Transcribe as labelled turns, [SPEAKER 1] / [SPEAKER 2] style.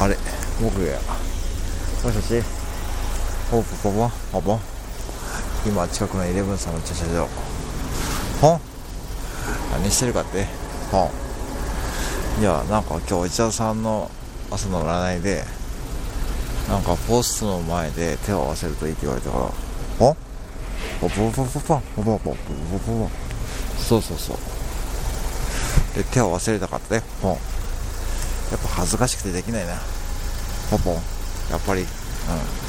[SPEAKER 1] あれ僕がもしもし。ポポポポポポ今近くのイレブンさんの駐車場。ほん。何してるかって？ほん。いやなんか今日内田さんの朝の占いでなんかポストの前で手を合わせるといいって言われたから。ほん。ポポポポポポポポポポポポそうそうそう。で手を合わせれたかったね。ほん。やっぱ恥ずかしくてできないな。ポポン。やっぱり。うん